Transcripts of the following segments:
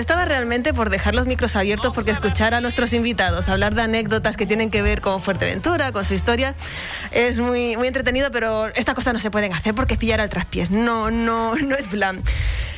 Yo estaba realmente por dejar los micros abiertos porque escuchar a nuestros invitados hablar de anécdotas que tienen que ver con Fuerteventura, con su historia, es muy, muy entretenido, pero estas cosas no se pueden hacer porque es pillar al traspiés. No, no, no es plan.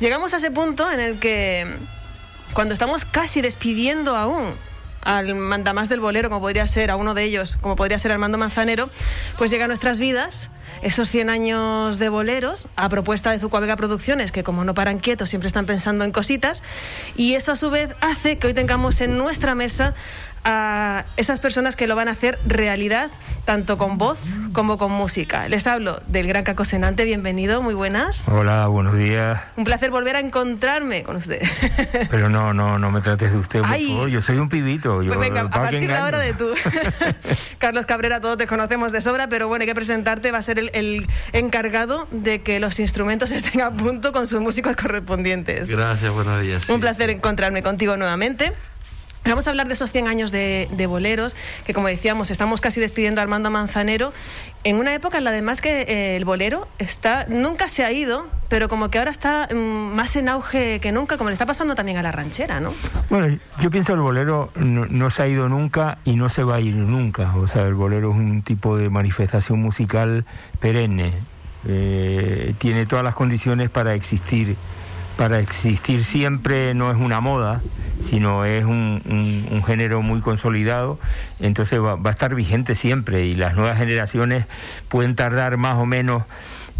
Llegamos a ese punto en el que cuando estamos casi despidiendo aún al mandamás del bolero, como podría ser a uno de ellos, como podría ser Armando Manzanero, pues llega a nuestras vidas esos 100 años de boleros a propuesta de Zucuavega Producciones, que como no paran quietos, siempre están pensando en cositas, y eso a su vez hace que hoy tengamos en nuestra mesa a esas personas que lo van a hacer realidad, tanto con voz como con música. Les hablo del gran Caco Senante, bienvenido, muy buenas. Hola, buenos días. Un placer volver a encontrarme con usted. Pero no, no, no me trates de usted, por favor. Yo soy un pibito. Yo, pues venga, a partir de ahora de tú. Carlos Cabrera, todos te conocemos de sobra, pero bueno, hay que presentarte. Va a ser el, el encargado de que los instrumentos estén a punto con sus músicos correspondientes. Gracias, buenos días. Un placer encontrarme contigo nuevamente. Vamos a hablar de esos 100 años de, boleros, que como decíamos, estamos casi despidiendo a Armando Manzanero, en una época en la además que eh, el bolero está, nunca se ha ido, pero como que ahora está mm, más en auge que nunca, como le está pasando también a la ranchera, ¿no? Bueno, yo pienso que el bolero no, se ha ido nunca y no se va a ir nunca. O sea, el bolero es un tipo de manifestación musical perenne. Eh, tiene todas las condiciones para existir para existir siempre no es una moda, sino es un, género muy consolidado, entonces va, a estar vigente siempre y las nuevas generaciones pueden tardar más o menos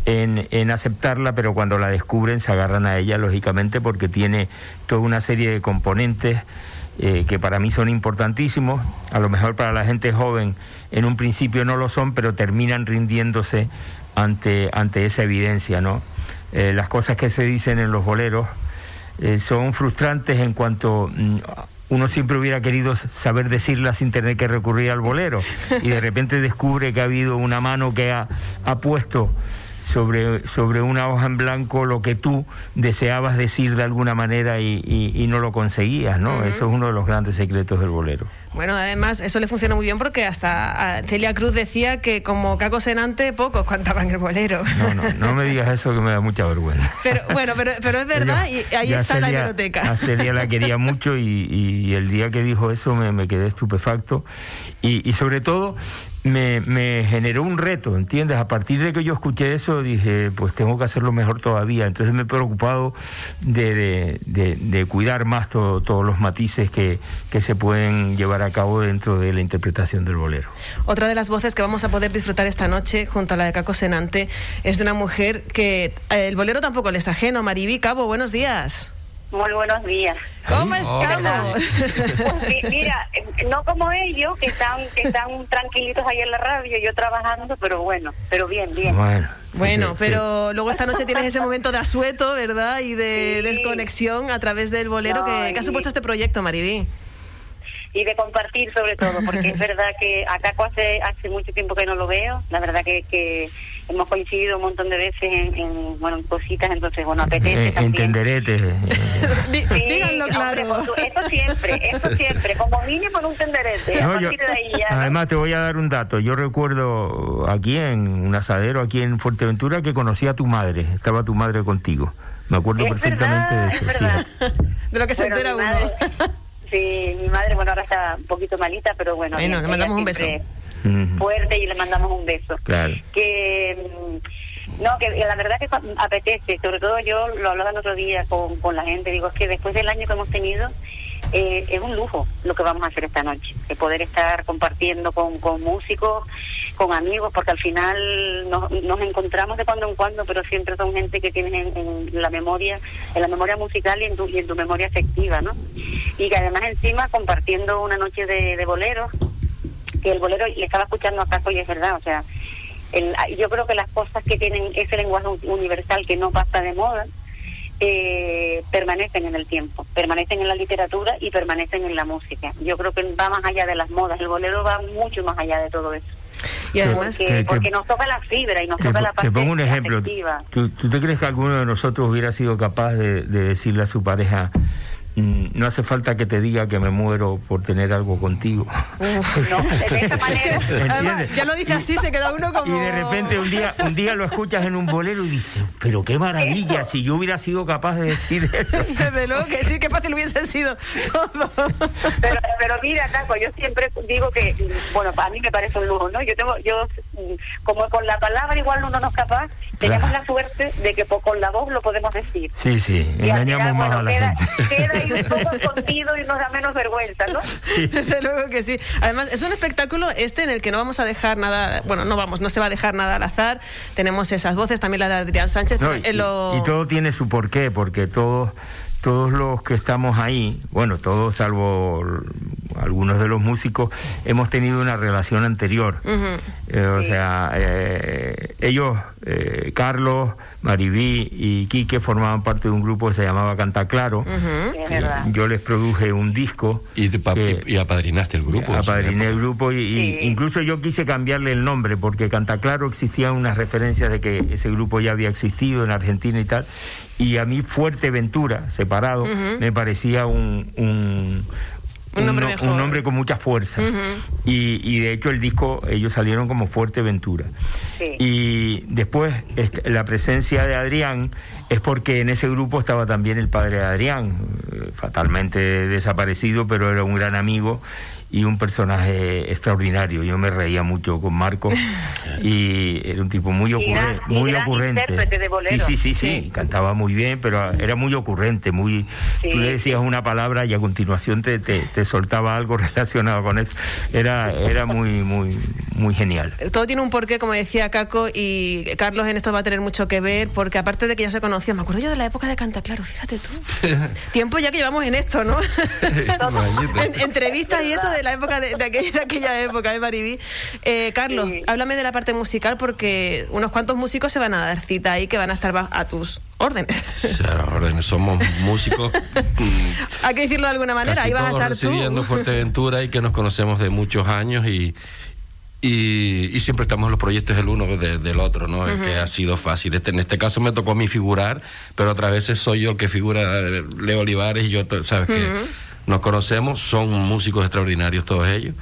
en, aceptarla, pero cuando la descubren se agarran a ella, lógicamente, porque tiene toda una serie de componentes eh, que para mí son importantísimos, a lo mejor para la gente joven en un principio no lo son, pero terminan rindiéndose ante, ante esa evidencia, ¿no? Eh, las cosas que se dicen en los boleros eh, son frustrantes en cuanto mm, uno siempre hubiera querido saber decirlas sin tener que recurrir al bolero y de repente descubre que ha habido una mano que ha, ha puesto sobre, sobre una hoja en blanco lo que tú deseabas decir de alguna manera y, no lo conseguías, ¿no? Eso es uno de los grandes secretos del bolero. Bueno, además eso le funciona muy bien porque hasta ah, Celia Cruz decía que como Caco Senante pocos cantaban el bolero. No, no, no me digas eso que me da mucha vergüenza. Pero bueno, pero, pero es verdad y ahí está la biblioteca. A Celia la quería mucho y, el día que dijo eso me, me quedé estupefacto y, y sobre todo me, me, generó un reto, ¿entiendes? A partir de que yo escuché eso, dije, pues tengo que hacerlo mejor todavía. Entonces me he preocupado de, de, cuidar más todos los matices que, que, se pueden llevar a cabo dentro de la interpretación del bolero. Otra de las voces que vamos a poder disfrutar esta noche, junto a la de Caco Senante, es de una mujer que eh, el bolero tampoco le es ajeno. Maribí Cabo, buenos días. Muy buenos días. ¿Cómo estamos? Pues mira, no como ellos, que están, que están tranquilitos ahí en la radio, yo trabajando, pero bueno, pero bien, bien. Bueno. Bueno, pero luego esta noche tienes ese momento de asueto, ¿verdad? Y de desconexión a través del bolero que, ha supuesto este proyecto, Maribí y de compartir sobre todo, porque es verdad que acá hace, hace mucho tiempo que no lo veo, la verdad que, que hemos coincidido un montón de veces en, bueno, cositas, entonces, bueno, apetece. Eh, entenderete. Díganlo claro. eso siempre, eso siempre, como mínimo en un tenderete. Además, te voy a dar un dato. Yo recuerdo aquí en un asadero, aquí en Fuerteventura, que conocí a tu madre, estaba tu madre contigo. Me acuerdo perfectamente de eso. De lo que se entera uno. Sí, mi madre, bueno, ahora está un poquito malita, pero bueno. Bueno, le mandamos un beso. Fuerte y le mandamos un beso. Claro. Que. Mm, no, que la verdad que apetece, sobre todo yo lo hablaba el otro día con, con la gente, digo, es que después del año que hemos tenido, eh, es un lujo lo que vamos a hacer esta noche, de poder estar compartiendo con, con músicos, con amigos, porque al final nos, nos, encontramos de cuando en cuando, pero siempre son gente que tienes en, la memoria, en la memoria musical y en tu, y en tu memoria afectiva, ¿no? Y que además encima compartiendo una noche de, de boleros, que el bolero le estaba escuchando a Caco y es verdad, o sea, el, yo creo que las cosas que tienen ese lenguaje universal que no pasa de moda, eh, permanecen en el tiempo, permanecen en la literatura y permanecen en la música. Yo creo que va más allá de las modas, el bolero va mucho más allá de todo eso. Y además, porque, nos toca la fibra y nos toca la parte Te pongo un ejemplo. ¿Tú, te crees que alguno de nosotros hubiera sido capaz de, decirle a su pareja, no hace falta que te diga que me muero por tener algo contigo. no, de esa manera. ya lo dice así, se queda uno como. Y de repente un día, un día lo escuchas en un bolero y dices, pero qué maravilla, si yo hubiera sido capaz de decir eso. Desde luego que sí, qué fácil hubiese sido todo. Pero, pero mira, Caco, yo siempre digo que, bueno, a mí me parece un lujo, ¿no? Yo tengo, yo, como con la palabra igual uno no es capaz, tenemos la suerte de que con la voz lo podemos decir. Sí, sí, engañamos más a la gente un poco escondido y nos da menos vergüenza, ¿no? Desde luego que sí. Además, es un espectáculo este en el que no vamos a dejar nada, bueno, no vamos, no se va a dejar nada al azar. Tenemos esas voces, también la de Adrián Sánchez. y, y todo tiene su porqué, porque todos todos los que estamos ahí, bueno, todos salvo algunos de los músicos, hemos tenido una relación anterior. Eh, o sea, eh, ellos, eh, Carlos, Maribí y Quique formaban parte de un grupo que se llamaba Canta Claro. yo les produje un disco. Y, y apadrinaste el grupo. Apadriné el grupo y, incluso yo quise cambiarle el nombre porque Canta Claro existía unas referencias de que ese grupo ya había existido en Argentina y tal y a mí Fuerteventura, separado, me parecía un, un, un nombre, un, nombre con mucha fuerza. y, y, de hecho el disco, ellos salieron como Fuerteventura. Y después este, la presencia de Adrián es porque en ese grupo estaba también el padre de Adrián, eh, fatalmente desaparecido, pero era un gran amigo y un personaje extraordinario. Yo me reía mucho con Marco y era un tipo muy, ocurre, muy ocurrente. sí, sí, sí, sí, cantaba muy bien, pero era muy ocurrente, muy tú le decías una palabra y a continuación te, te, soltaba algo relacionado con eso. Era era muy muy muy genial. Todo tiene un porqué, como decía Caco y Carlos en esto va a tener mucho que ver porque aparte de que ya se conocían, me acuerdo yo de la época de Canta Claro, fíjate tú. Tiempo ya que llevamos en esto, ¿no? entrevistas y eso de la época de, aquella, época, de ¿eh, Maribí? Eh, Carlos, háblame de la parte musical porque unos cuantos músicos se van a dar cita ahí que van a estar a tus órdenes. órdenes, somos músicos. Hay que decirlo de alguna manera, ahí vas a estar recibiendo Fuerteventura y que nos conocemos de muchos años y, y, siempre estamos en los proyectos del uno del otro, ¿no? Que ha sido fácil. Este, en este caso me tocó a mí figurar, pero otras veces soy yo el que figura, Leo Olivares y yo, ¿sabes qué? Nos conocemos, son músicos extraordinarios todos ellos.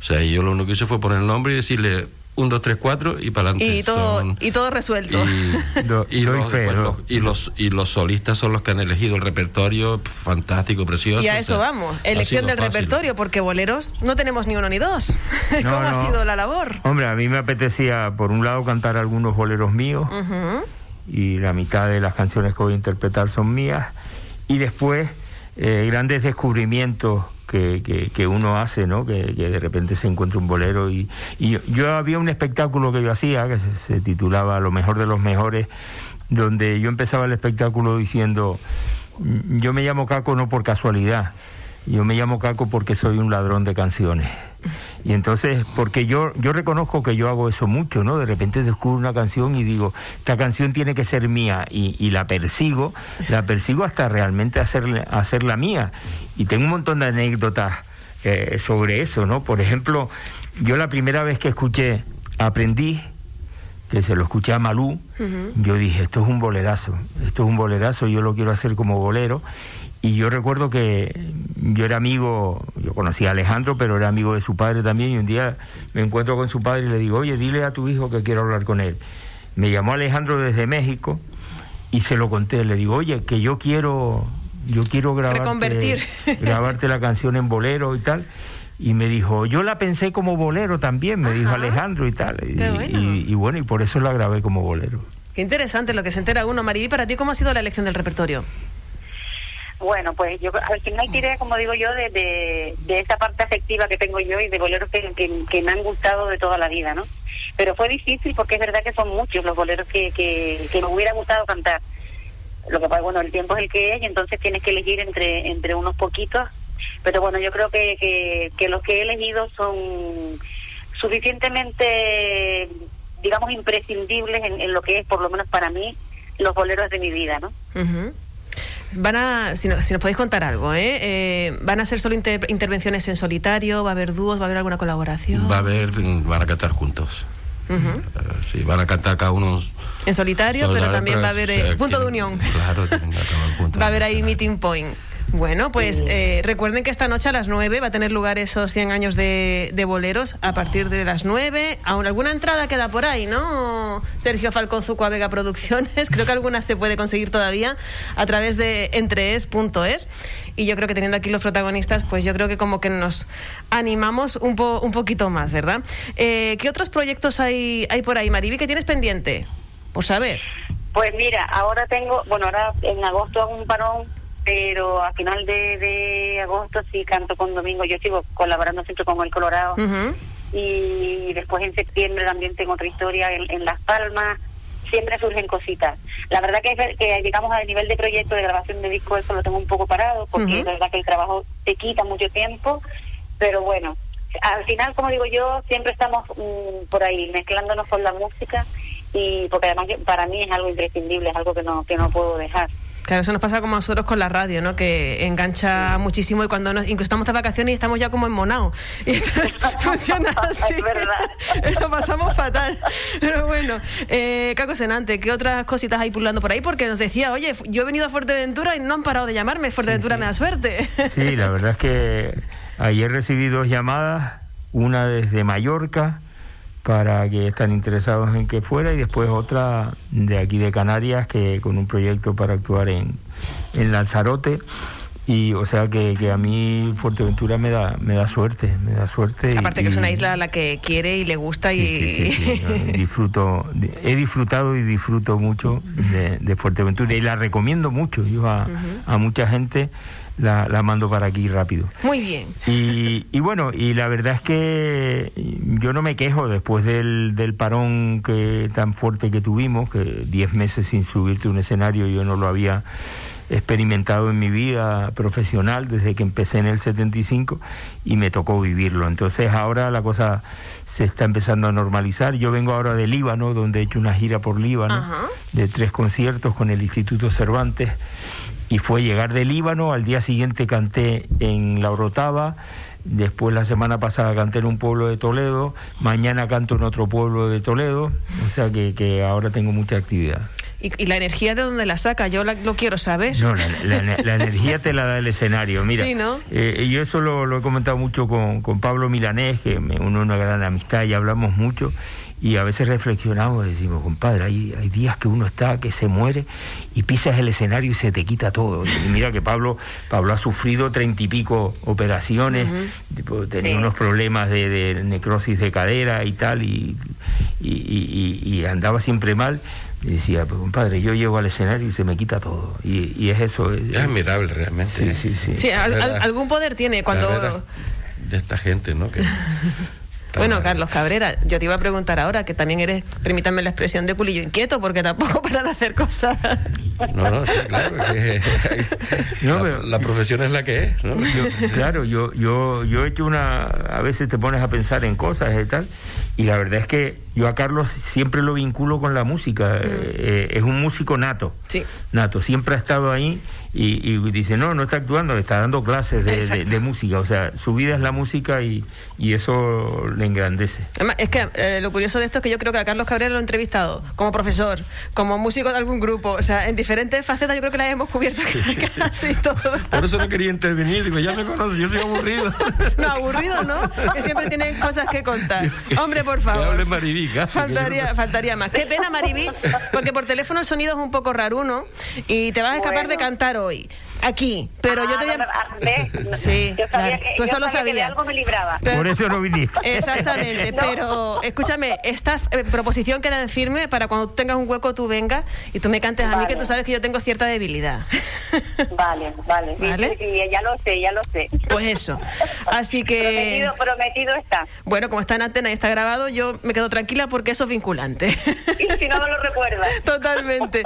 O sea, yo lo único que hice fue poner el nombre y decirle un, dos, tres, cuatro y para adelante. Y todo, y todo resuelto. Y, los, y, los, y los solistas son los que han elegido el repertorio fantástico, precioso. Y a eso vamos, elección del repertorio, porque boleros no tenemos ni uno ni dos. ¿Cómo ha sido la labor? Hombre, a mí me apetecía, por un lado, cantar algunos boleros míos, y la mitad de las canciones que voy a interpretar son mías, y después eh, grandes descubrimientos que, que, uno hace, ¿no? Que, de repente se encuentra un bolero y, y, yo había un espectáculo que yo hacía que se, titulaba Lo mejor de los mejores, donde yo empezaba el espectáculo diciendo, mm, yo me llamo Caco no por casualidad, yo me llamo Caco porque soy un ladrón de canciones. Y entonces, porque yo, yo reconozco que yo hago eso mucho, ¿no? De repente descubro una canción y digo, esta canción tiene que ser mía y, la persigo, la persigo hasta realmente hacerla, hacerla mía. Y tengo un montón de anécdotas eh, sobre eso, ¿no? Por ejemplo, yo la primera vez que escuché Aprendí, que se lo escuché a Malú, yo dije, esto es un bolerazo, esto es un bolerazo, yo lo quiero hacer como bolero. Y yo recuerdo que yo era amigo, yo conocía a Alejandro, pero era amigo de su padre también, y un día me encuentro con su padre y le digo, oye, dile a tu hijo que quiero hablar con él. Me llamó Alejandro desde México y se lo conté, le digo, oye, que yo quiero, yo quiero grabarte, grabarte la canción en bolero y tal. Y me dijo, yo la pensé como bolero también, me dijo Alejandro y tal. Y bueno. y por eso la grabé como bolero. Qué interesante lo que se entera uno. Maribí, ¿para ti cómo ha sido la elección del repertorio? Bueno, pues yo al final tiré, como digo yo, de, de, esa parte afectiva que tengo yo y de boleros que, que, me han gustado de toda la vida, ¿no? Pero fue difícil porque es verdad que son muchos los boleros que, que, me hubiera gustado cantar. Lo que pasa, bueno, el tiempo es el que es y entonces tienes que elegir entre, entre unos poquitos. Pero bueno, yo creo que, que, que los que he elegido son suficientemente, digamos, imprescindibles en, en, lo que es, por lo menos para mí, los boleros de mi vida, ¿no? Van a, si, nos podéis contar algo, ¿eh? ¿eh? van a ser solo intervenciones en solitario? ¿Va a haber dúos? ¿Va a haber alguna colaboración? Va a haber, van a cantar juntos. Uh sí, van a cantar cada uno. En solitario, pero también va a haber eh, punto de unión. Claro, va a haber ahí meeting point. Bueno, pues eh, recuerden que esta noche a las 9 va a tener lugar esos 100 años de, de boleros a partir de las 9. Aún alguna entrada queda por ahí, ¿no? Sergio Falcón Zucua Vega Producciones. Creo que alguna se puede conseguir todavía a través de entrees.es. Y yo creo que teniendo aquí los protagonistas, pues yo creo que como que nos animamos un, po- un poquito más, ¿verdad? Eh, ¿Qué otros proyectos hay, hay por ahí, Mariby, que tienes pendiente? Por saber. Pues mira, ahora tengo, bueno, ahora en agosto hago un parón, pero a final de, de agosto sí canto con Domingo. Yo sigo colaborando siempre con El Colorado. Y después en septiembre también tengo otra historia en, en Las Palmas. Siempre surgen cositas. La verdad que, es que llegamos al nivel de proyecto de grabación de disco, eso lo tengo un poco parado, porque Ujú. es verdad que el trabajo te quita mucho tiempo, pero bueno, al final, como digo yo, siempre estamos mm, por ahí mezclándonos con la música y porque además yo- para mí es algo imprescindible, es algo que no que no puedo dejar. Claro, eso nos pasa como a nosotros con la radio, ¿no? Que engancha muchísimo y cuando nos, incluso estamos de vacaciones y estamos ya como en Monao. Y esto funciona así. Es verdad. Lo pasamos fatal. Pero bueno, eh, Caco Senante, ¿qué otras cositas hay pululando por ahí? Porque nos decía, oye, yo he venido a Fuerteventura y no han parado de llamarme. Fuerteventura me da suerte. Sí, la verdad es que ayer recibí dos llamadas, una desde Mallorca para que están interesados en que fuera y después otra de aquí de Canarias que con un proyecto para actuar en, en Lanzarote y o sea que, que a mí Fuerteventura me da me da suerte me da suerte y- Aparte que es una y- isla a la que quiere y le gusta y... Sí, sí, sí, sí, disfruto, he disfrutado y disfruto mucho de, de Fuerteventura y la recomiendo mucho. Yo a, a mucha gente la, la mando para aquí rápido. Muy bien. Y, y bueno, y la verdad es que yo no me quejo después del, del parón que tan fuerte que tuvimos, que 10 meses sin subirte a un escenario yo no lo había experimentado en mi vida profesional desde que empecé en el 75 y me tocó vivirlo. Entonces ahora la cosa se está empezando a normalizar. Yo vengo ahora de Líbano, donde he hecho una gira por Líbano, Ajá. de tres conciertos con el Instituto Cervantes y fue llegar de Líbano, al día siguiente canté en La Orotava, después la semana pasada canté en un pueblo de Toledo, mañana canto en otro pueblo de Toledo, o sea que, que ahora tengo mucha actividad. ¿Y, y la energía de dónde la saca? Yo la- lo quiero saber. No, la, la- la energía te la da el escenario. Mira, Sí, ¿no? eh, yo eso lo, lo he comentado mucho con, con Pablo Milanés, que me une una gran amistad y hablamos mucho. Y a veces reflexionamos y decimos, compadre, hay, hay días que uno está, que se muere y pisas el escenario y se te quita todo. Y mira que Pablo, Pablo ha sufrido treinta y pico operaciones, tenía Sí. unos problemas de, de necrosis de cadera y tal, y, y, y- y- y andaba siempre mal. Y decía, pues compadre, yo llego al escenario y se me quita todo. Y, y es eso. es- Es admirable realmente. Sí, sí, sí. Sí, al- al- La- algún poder tiene cuando... De esta gente, ¿no? Que- Bueno, Carlos Cabrera, yo te iba a preguntar ahora, que también eres, permítanme la expresión de culillo inquieto, porque tampoco para de hacer cosas. No, no, sí, claro. que- No, la, pero- la profesión es la que es, ¿no? Yo- claro, yo, yo, yo he hecho una. A veces te pones a pensar en cosas y tal. Y la verdad es que yo a Carlos siempre lo vinculo con la música. Eh, eh, es un músico nato. Sí. Nato. Siempre ha estado ahí y, y dice: No, no está actuando, le está dando clases de, de- Exacto. de música. O sea, su vida es la música y, y eso le engrandece. Además, es que eh, lo curioso de esto es que yo creo que a Carlos Cabrera lo he entrevistado como profesor, como músico de algún grupo, o sea, en diferentes facetas yo creo que las hemos cubierto casi todas. Por eso no quería intervenir. Digo, ya me conoces, yo soy aburrido. No, aburrido, ¿no? Que siempre tienen cosas que contar. Hombre, por Que favor. hable Faltaría, faltaría más. Qué pena, Maribí, porque por teléfono el sonido es un poco raruno y te vas a escapar Bueno. de cantar hoy, aquí. Pero yo te voy Ah, ah, a... ¿ves? Sí, yo sabía claro. que, Tú eso yo lo sabía que de sabías. algo me libraba. Pero- Por eso no viniste. Exactamente, No. pero escúchame, esta eh, proposición queda en firme para cuando tengas un hueco tú vengas y tú me cantes a mí que tú sabes que yo tengo cierta debilidad. Vale, vale. Vale. sí, sí, ya lo sé, ya lo sé. Pues eso. Así que, Prometido, prometido está. bueno, como está en antena y está grabado, yo me quedo tranquila porque eso es vinculante. Y si no me lo recuerdas. Totalmente.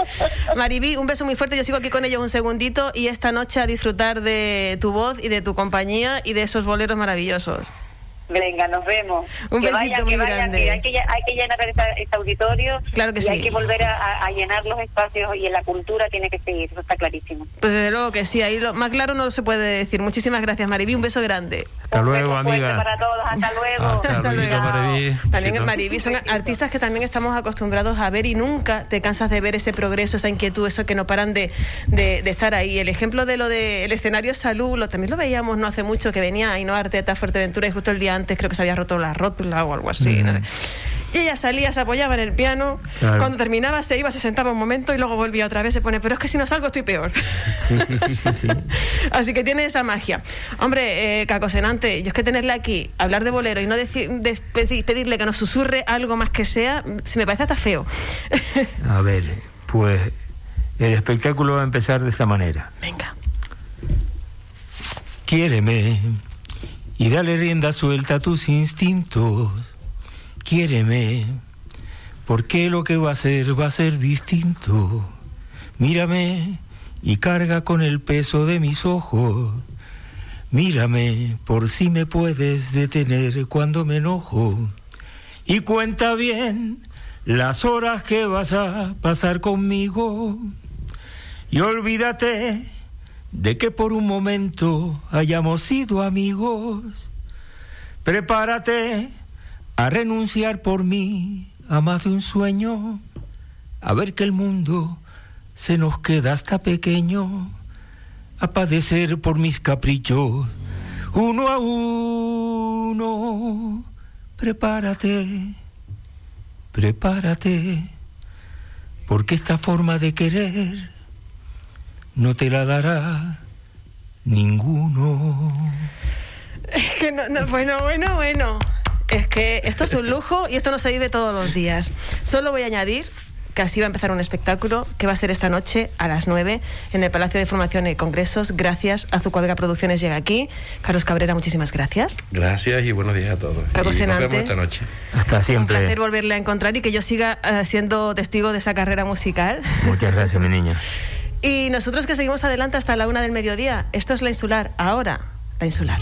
Maribí, un beso muy fuerte. Yo sigo aquí con ellos un segundito y esta noche a disfrutar de tu voz y de tu compañía y de esos boleros maravillosos. Venga, nos vemos. Un que besito vayan, muy que vayan, grande. que hay, que, lle- hay que llenar este auditorio. Claro que y sí. hay que volver a, llenar los espacios y en la cultura tiene que seguir, eso está clarísimo. Pues desde luego que sí, ahí lo, más claro no lo se puede decir. Muchísimas gracias, Maribí. Un beso grande. Hasta Un luego, amiga. para todos, hasta luego. Hasta luego. También Sí, en ¿no? Mariví son artistas que también estamos acostumbrados a ver y nunca te cansas de ver ese progreso, esa inquietud, eso que no paran de, de- de estar ahí. El ejemplo de lo del escenario Salud, lo, también lo veíamos no hace mucho, que venía Ainhoa Arteta a Fuerteventura y justo el día antes creo que se había roto la rótula o algo así. no sé. Y ella salía, se apoyaba en el piano, Claro. cuando terminaba se iba, se sentaba un momento y luego volvía otra vez, se pone, pero es que si no salgo estoy peor. Sí, sí, sí, sí, sí. Así que tiene esa magia. Hombre, eh, Cacosenante, yo es que tenerle aquí, hablar de bolero y no pedirle que nos susurre algo más que sea, se me parece hasta feo. A ver, pues el espectáculo va a empezar de esta manera. Venga. Quiéreme y dale rienda suelta a tus instintos. Quiéreme, porque lo que va a ser va a ser distinto. Mírame y carga con el peso de mis ojos. Mírame por si me puedes detener cuando me enojo. Y cuenta bien las horas que vas a pasar conmigo. Y olvídate de que por un momento hayamos sido amigos. Prepárate a renunciar por mí a más de un sueño, a ver que el mundo se nos queda hasta pequeño, a padecer por mis caprichos, uno a uno. Prepárate, prepárate, porque esta forma de querer no te la dará ninguno. Es que no, no, bueno, bueno, bueno. Es que esto es un lujo y esto no se vive todos los días. Solo voy a añadir que así va a empezar un espectáculo que va a ser esta noche a las 9 en el Palacio de Formación y Congresos. Gracias a Zucuavega Producciones llega aquí. Carlos Cabrera, muchísimas gracias. Gracias y buenos días a todos. Caco Y nos vemos esta noche. Hasta Un siempre. placer volverle a encontrar y que yo siga eh, siendo testigo de esa carrera musical. Muchas gracias, mi niña. Y nosotros que seguimos adelante hasta la una del mediodía. Esto es La Insular. Ahora, La Insular.